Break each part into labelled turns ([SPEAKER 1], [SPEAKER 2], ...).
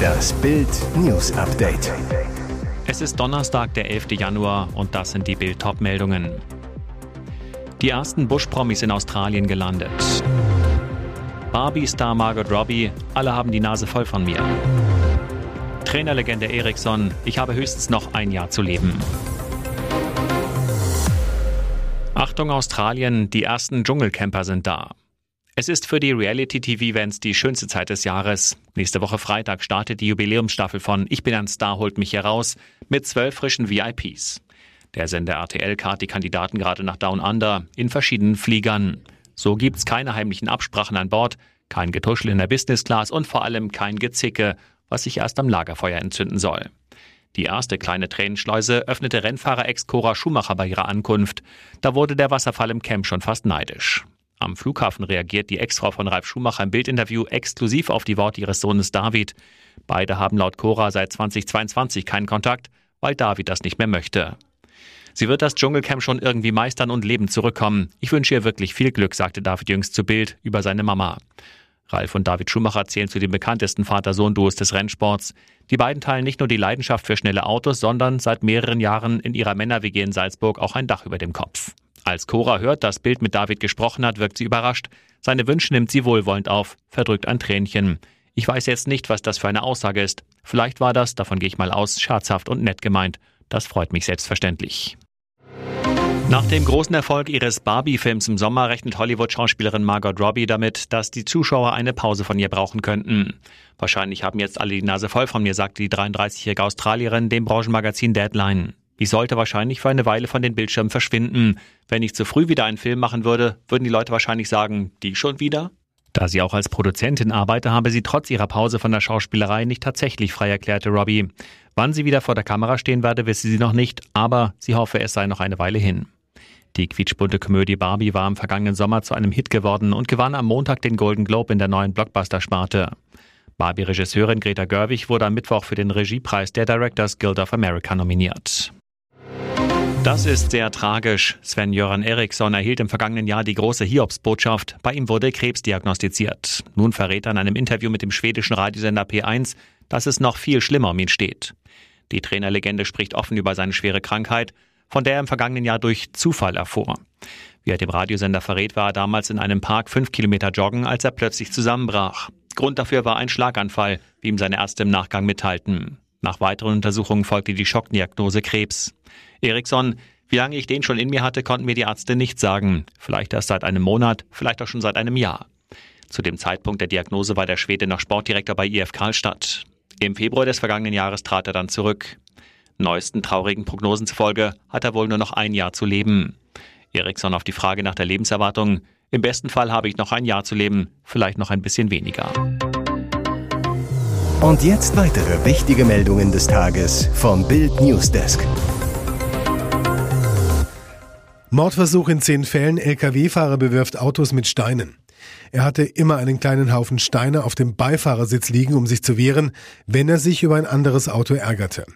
[SPEAKER 1] Das Bild News Update.
[SPEAKER 2] Es ist Donnerstag, der 11. Januar und das sind die Bild meldungen Die ersten Bush-Promis in Australien gelandet. Barbie-Star Margot Robbie, alle haben die Nase voll von mir. Trainerlegende Eriksson, ich habe höchstens noch ein Jahr zu leben. Achtung Australien, die ersten Dschungelcamper sind da. Es ist für die Reality-TV-Events die schönste Zeit des Jahres. Nächste Woche Freitag startet die Jubiläumsstaffel von Ich bin ein Star, holt mich hier raus mit zwölf frischen VIPs. Der Sender RTL kart die Kandidaten gerade nach Down Under in verschiedenen Fliegern. So gibt's keine heimlichen Absprachen an Bord, kein Getuschel in der Business Class und vor allem kein Gezicke, was sich erst am Lagerfeuer entzünden soll. Die erste kleine Tränenschleuse öffnete Rennfahrer-Ex Cora Schumacher bei ihrer Ankunft. Da wurde der Wasserfall im Camp schon fast neidisch. Am Flughafen reagiert die Ex-Frau von Ralf Schumacher im Bildinterview exklusiv auf die Worte ihres Sohnes David. Beide haben laut Cora seit 2022 keinen Kontakt, weil David das nicht mehr möchte. Sie wird das Dschungelcamp schon irgendwie meistern und lebend zurückkommen. Ich wünsche ihr wirklich viel Glück, sagte David jüngst zu Bild über seine Mama. Ralf und David Schumacher zählen zu den bekanntesten Vater-Sohn-Duos des Rennsports. Die beiden teilen nicht nur die Leidenschaft für schnelle Autos, sondern seit mehreren Jahren in ihrer Männer-WG in Salzburg auch ein Dach über dem Kopf. Als Cora hört, dass Bild mit David gesprochen hat, wirkt sie überrascht. Seine Wünsche nimmt sie wohlwollend auf, verdrückt ein Tränchen. Ich weiß jetzt nicht, was das für eine Aussage ist. Vielleicht war das, davon gehe ich mal aus, scherzhaft und nett gemeint. Das freut mich selbstverständlich. Nach dem großen Erfolg ihres Barbie-Films im Sommer rechnet Hollywood-Schauspielerin Margot Robbie damit, dass die Zuschauer eine Pause von ihr brauchen könnten. Wahrscheinlich haben jetzt alle die Nase voll von mir, sagt die 33-jährige Australierin dem Branchenmagazin Deadline. Ich sollte wahrscheinlich für eine Weile von den Bildschirmen verschwinden. Wenn ich zu früh wieder einen Film machen würde, würden die Leute wahrscheinlich sagen, die schon wieder? Da sie auch als Produzentin arbeite, habe sie trotz ihrer Pause von der Schauspielerei nicht tatsächlich frei, erklärte Robbie. Wann sie wieder vor der Kamera stehen werde, wisse sie noch nicht, aber sie hoffe, es sei noch eine Weile hin. Die quietschbunte Komödie Barbie war im vergangenen Sommer zu einem Hit geworden und gewann am Montag den Golden Globe in der neuen Blockbuster-Sparte. Barbie-Regisseurin Greta Gerwig wurde am Mittwoch für den Regiepreis der Directors Guild of America nominiert. Das ist sehr tragisch. Sven-Göran Eriksson erhielt im vergangenen Jahr die große Hiobsbotschaft. Bei ihm wurde Krebs diagnostiziert. Nun verrät er in einem Interview mit dem schwedischen Radiosender P1, dass es noch viel schlimmer um ihn steht. Die Trainerlegende spricht offen über seine schwere Krankheit, von der er im vergangenen Jahr durch Zufall erfuhr. Wie er dem Radiosender verrät, war er damals in einem Park fünf Kilometer joggen, als er plötzlich zusammenbrach. Grund dafür war ein Schlaganfall, wie ihm seine Ärzte im Nachgang mitteilten. Nach weiteren Untersuchungen folgte die Schockdiagnose Krebs. Eriksson, wie lange ich den schon in mir hatte, konnten mir die Ärzte nicht sagen. Vielleicht erst seit einem Monat, vielleicht auch schon seit einem Jahr. Zu dem Zeitpunkt der Diagnose war der Schwede noch Sportdirektor bei IF Karlstadt. Im Februar des vergangenen Jahres trat er dann zurück. Neuesten traurigen Prognosen zufolge hat er wohl nur noch ein Jahr zu leben. Eriksson auf die Frage nach der Lebenserwartung. Im besten Fall habe ich noch ein Jahr zu leben, vielleicht noch ein bisschen weniger.
[SPEAKER 1] Und jetzt weitere wichtige Meldungen des Tages vom Bild Newsdesk.
[SPEAKER 3] Mordversuch in zehn Fällen. Lkw-Fahrer bewirft Autos mit Steinen. Er hatte immer einen kleinen Haufen Steine auf dem Beifahrersitz liegen, um sich zu wehren, wenn er sich über ein anderes Auto ärgerte.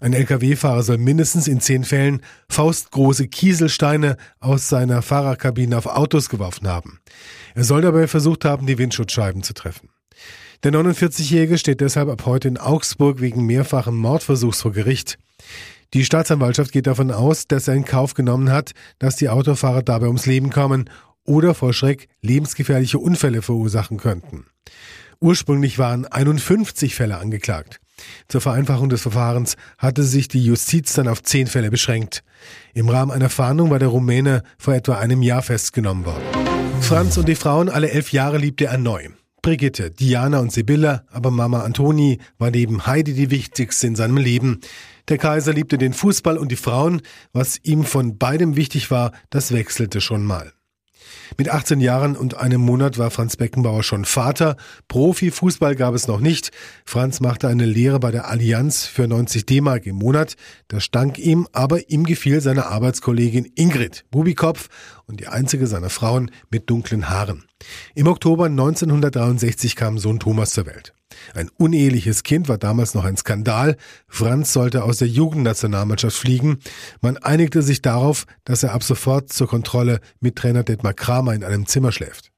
[SPEAKER 3] Ein Lkw-Fahrer soll mindestens in zehn Fällen faustgroße Kieselsteine aus seiner Fahrerkabine auf Autos geworfen haben. Er soll dabei versucht haben, die Windschutzscheiben zu treffen. Der 49-Jährige steht deshalb ab heute in Augsburg wegen mehrfachen Mordversuchs vor Gericht. Die Staatsanwaltschaft geht davon aus, dass er in Kauf genommen hat, dass die Autofahrer dabei ums Leben kommen oder vor Schreck lebensgefährliche Unfälle verursachen könnten. Ursprünglich waren 51 Fälle angeklagt. Zur Vereinfachung des Verfahrens hatte sich die Justiz dann auf zehn Fälle beschränkt. Im Rahmen einer Fahndung war der Rumäne vor etwa einem Jahr festgenommen worden. Franz und die Frauen alle elf Jahre liebte er neu. Brigitte, Diana und Sibylla, aber Mama Antoni war neben Heidi die wichtigste in seinem Leben. Der Kaiser liebte den Fußball und die Frauen. Was ihm von beidem wichtig war, das wechselte schon mal. Mit 18 Jahren und einem Monat war Franz Beckenbauer schon Vater. Profifußball gab es noch nicht. Franz machte eine Lehre bei der Allianz für 90 D-Mark im Monat. Das stank ihm, aber ihm gefiel seine Arbeitskollegin Ingrid Bubikopf und die einzige seiner Frauen mit dunklen Haaren. Im Oktober 1963 kam Sohn Thomas zur Welt. Ein uneheliches Kind war damals noch ein Skandal. Franz sollte aus der Jugendnationalmannschaft fliegen. Man einigte sich darauf, dass er ab sofort zur Kontrolle mit Trainer Detmar Kramer in einem Zimmer schläft.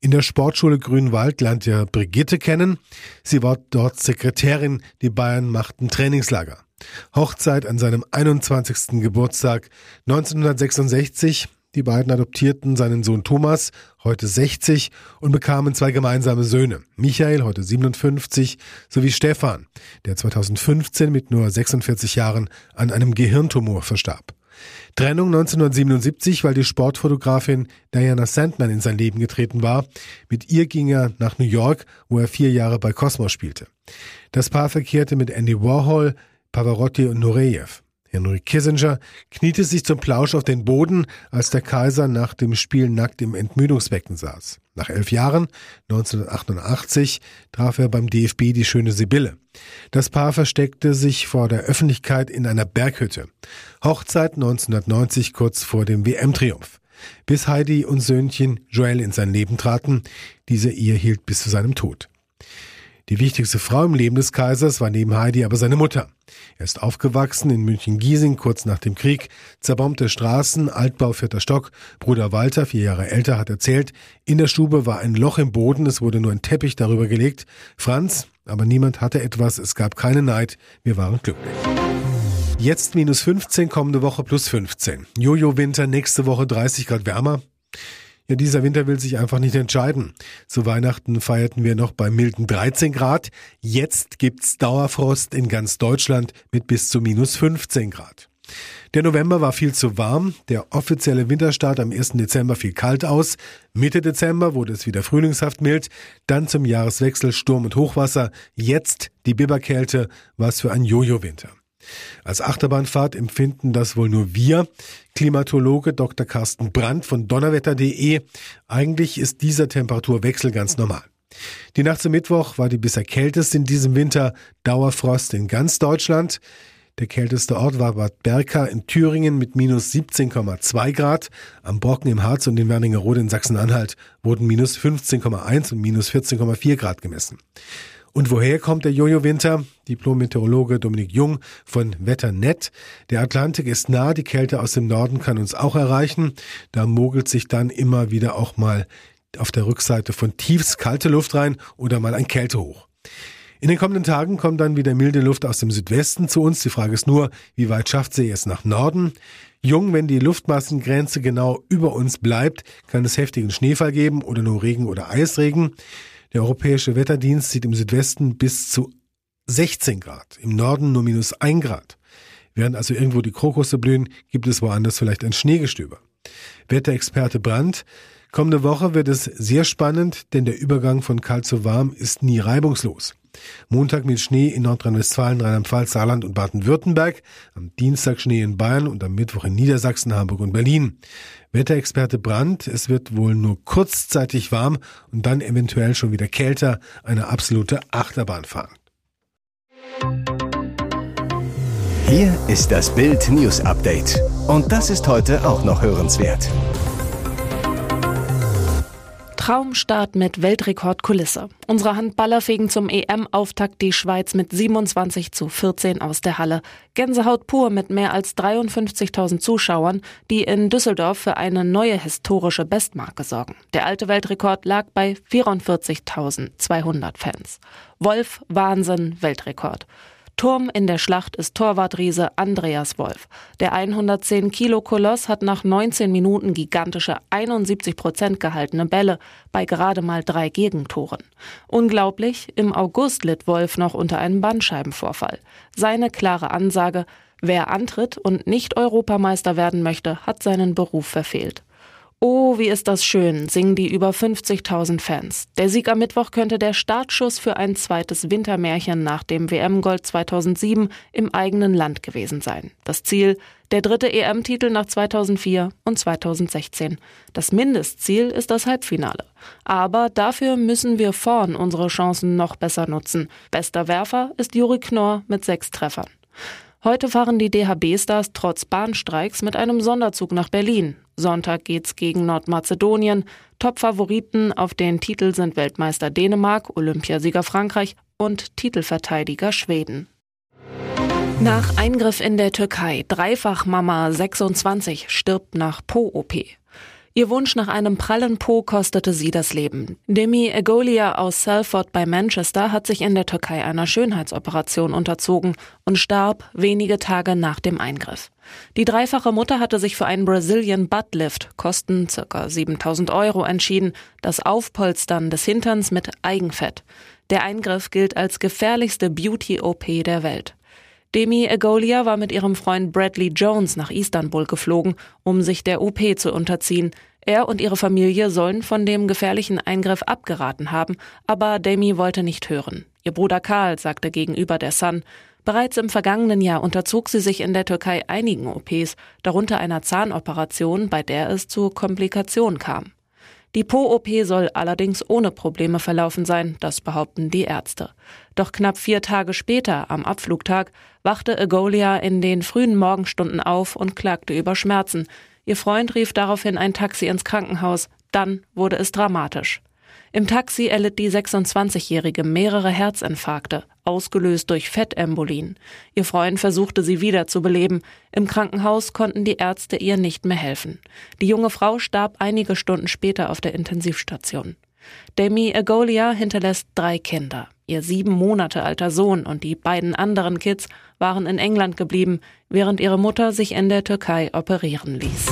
[SPEAKER 3] In der Sportschule Grünwald lernt er Brigitte kennen. Sie war dort Sekretärin, die Bayern machten Trainingslager. Hochzeit an seinem 21. Geburtstag 1966. Die beiden adoptierten seinen Sohn Thomas, heute 60, und bekamen zwei gemeinsame Söhne. Michael, heute 57, sowie Stefan, der 2015 mit nur 46 Jahren an einem Gehirntumor verstarb. Trennung 1977, weil die Sportfotografin Diana Sandman in sein Leben getreten war. Mit ihr ging er nach New York, wo er vier Jahre bei Cosmos spielte. Das Paar verkehrte mit Andy Warhol, Pavarotti und Nureyev. Henry Kissinger kniete sich zum Plausch auf den Boden, als der Kaiser nach dem Spiel nackt im Entmüdungsbecken saß. Nach elf Jahren, 1988, traf er beim DFB die schöne Sibylle. Das Paar versteckte sich vor der Öffentlichkeit in einer Berghütte. Hochzeit 1990 kurz vor dem WM-Triumph. Bis Heidi und Söhnchen Joel in sein Leben traten. Diese Ehe hielt bis zu seinem Tod. Die wichtigste Frau im Leben des Kaisers war neben Heidi aber seine Mutter. Er ist aufgewachsen in München-Giesing kurz nach dem Krieg, zerbombte Straßen, Altbau vierter Stock. Bruder Walter, vier Jahre älter, hat erzählt, in der Stube war ein Loch im Boden, es wurde nur ein Teppich darüber gelegt. Franz, aber niemand hatte etwas, es gab keine Neid, wir waren glücklich. Jetzt minus 15, kommende Woche plus 15. Jojo-Winter, nächste Woche 30 Grad wärmer. Ja, dieser Winter will sich einfach nicht entscheiden. Zu Weihnachten feierten wir noch bei milden 13 Grad. Jetzt gibt's Dauerfrost in ganz Deutschland mit bis zu minus 15 Grad. Der November war viel zu warm, der offizielle Winterstart am 1. Dezember fiel kalt aus, Mitte Dezember wurde es wieder frühlingshaft mild, dann zum Jahreswechsel Sturm und Hochwasser, jetzt die Biberkälte, was für ein Jojo-Winter. Als Achterbahnfahrt empfinden das wohl nur wir. Klimatologe Dr. Carsten Brandt von donnerwetter.de. Eigentlich ist dieser Temperaturwechsel ganz normal. Die Nacht zum Mittwoch war die bisher kälteste in diesem Winter. Dauerfrost in ganz Deutschland. Der kälteste Ort war Bad Berka in Thüringen mit minus 17,2 Grad. Am Brocken im Harz und in Werningerode in Sachsen-Anhalt wurden minus 15,1 und minus 14,4 Grad gemessen. Und woher kommt der Jojo-Winter? Diplom-Meteorologe Dominik Jung von Wetternet. Der Atlantik ist nah, die Kälte aus dem Norden kann uns auch erreichen. Da mogelt sich dann immer wieder auch mal auf der Rückseite von tiefst kalte Luft rein oder mal ein Kältehoch. In den kommenden Tagen kommt dann wieder milde Luft aus dem Südwesten zu uns. Die Frage ist nur, wie weit schafft sie es nach Norden? Jung, wenn die Luftmassengrenze genau über uns bleibt, kann es heftigen Schneefall geben oder nur Regen oder Eisregen. Der Europäische Wetterdienst sieht im Südwesten bis zu 16 Grad, im Norden nur minus 1 Grad. Während also irgendwo die Krokusse blühen, gibt es woanders vielleicht ein Schneegestöber. Wetterexperte Brandt, kommende Woche wird es sehr spannend, denn der Übergang von kalt zu warm ist nie reibungslos. Montag mit Schnee in Nordrhein-Westfalen, Rheinland-Pfalz, Saarland und Baden-Württemberg, am Dienstag Schnee in Bayern und am Mittwoch in Niedersachsen, Hamburg und Berlin. Wetterexperte Brandt, es wird wohl nur kurzzeitig warm und dann eventuell schon wieder kälter, eine absolute Achterbahnfahrt.
[SPEAKER 1] Hier ist das Bild News Update und das ist heute auch noch hörenswert.
[SPEAKER 4] Traumstart mit Weltrekordkulisse. Unsere Handballer fegen zum EM-Auftakt die Schweiz mit 27 zu 14 aus der Halle. Gänsehaut pur mit mehr als 53.000 Zuschauern, die in Düsseldorf für eine neue historische Bestmarke sorgen. Der alte Weltrekord lag bei 44.200 Fans. Wolf, Wahnsinn, Weltrekord. Turm in der Schlacht ist Torwartriese Andreas Wolf. Der 110 Kilo Koloss hat nach 19 Minuten gigantische 71 Prozent gehaltene Bälle bei gerade mal drei Gegentoren. Unglaublich, im August litt Wolf noch unter einem Bandscheibenvorfall. Seine klare Ansage, wer antritt und nicht Europameister werden möchte, hat seinen Beruf verfehlt. Oh, wie ist das schön, singen die über 50.000 Fans. Der Sieg am Mittwoch könnte der Startschuss für ein zweites Wintermärchen nach dem WM-Gold 2007 im eigenen Land gewesen sein. Das Ziel, der dritte EM-Titel nach 2004 und 2016. Das Mindestziel ist das Halbfinale. Aber dafür müssen wir vorn unsere Chancen noch besser nutzen. Bester Werfer ist Juri Knorr mit sechs Treffern. Heute fahren die DHB-Stars trotz Bahnstreiks mit einem Sonderzug nach Berlin. Sonntag geht's gegen Nordmazedonien. Top-Favoriten auf den Titel sind Weltmeister Dänemark, Olympiasieger Frankreich und Titelverteidiger Schweden. Nach Eingriff in der Türkei, Dreifachmama 26 stirbt nach Po-OP. Ihr Wunsch nach einem prallen Po kostete sie das Leben. Demi Egolia aus Salford bei Manchester hat sich in der Türkei einer Schönheitsoperation unterzogen und starb wenige Tage nach dem Eingriff. Die dreifache Mutter hatte sich für einen Brazilian Butt Lift, Kosten ca. 7000 Euro, entschieden, das Aufpolstern des Hinterns mit Eigenfett. Der Eingriff gilt als gefährlichste Beauty-OP der Welt. Demi Egolia war mit ihrem Freund Bradley Jones nach Istanbul geflogen, um sich der OP zu unterziehen. Er und ihre Familie sollen von dem gefährlichen Eingriff abgeraten haben, aber Demi wollte nicht hören. Ihr Bruder Karl sagte gegenüber der Sun, bereits im vergangenen Jahr unterzog sie sich in der Türkei einigen OPs, darunter einer Zahnoperation, bei der es zu Komplikationen kam. Die Po-OP soll allerdings ohne Probleme verlaufen sein, das behaupten die Ärzte. Doch knapp vier Tage später, am Abflugtag, wachte Egolia in den frühen Morgenstunden auf und klagte über Schmerzen. Ihr Freund rief daraufhin ein Taxi ins Krankenhaus. Dann wurde es dramatisch. Im Taxi erlitt die 26-Jährige mehrere Herzinfarkte, ausgelöst durch Fettembolien. Ihr Freund versuchte sie wieder zu beleben. Im Krankenhaus konnten die Ärzte ihr nicht mehr helfen. Die junge Frau starb einige Stunden später auf der Intensivstation. Demi Agolia hinterlässt drei Kinder. Ihr sieben Monate alter Sohn und die beiden anderen Kids waren in England geblieben, während ihre Mutter sich in der Türkei operieren ließ.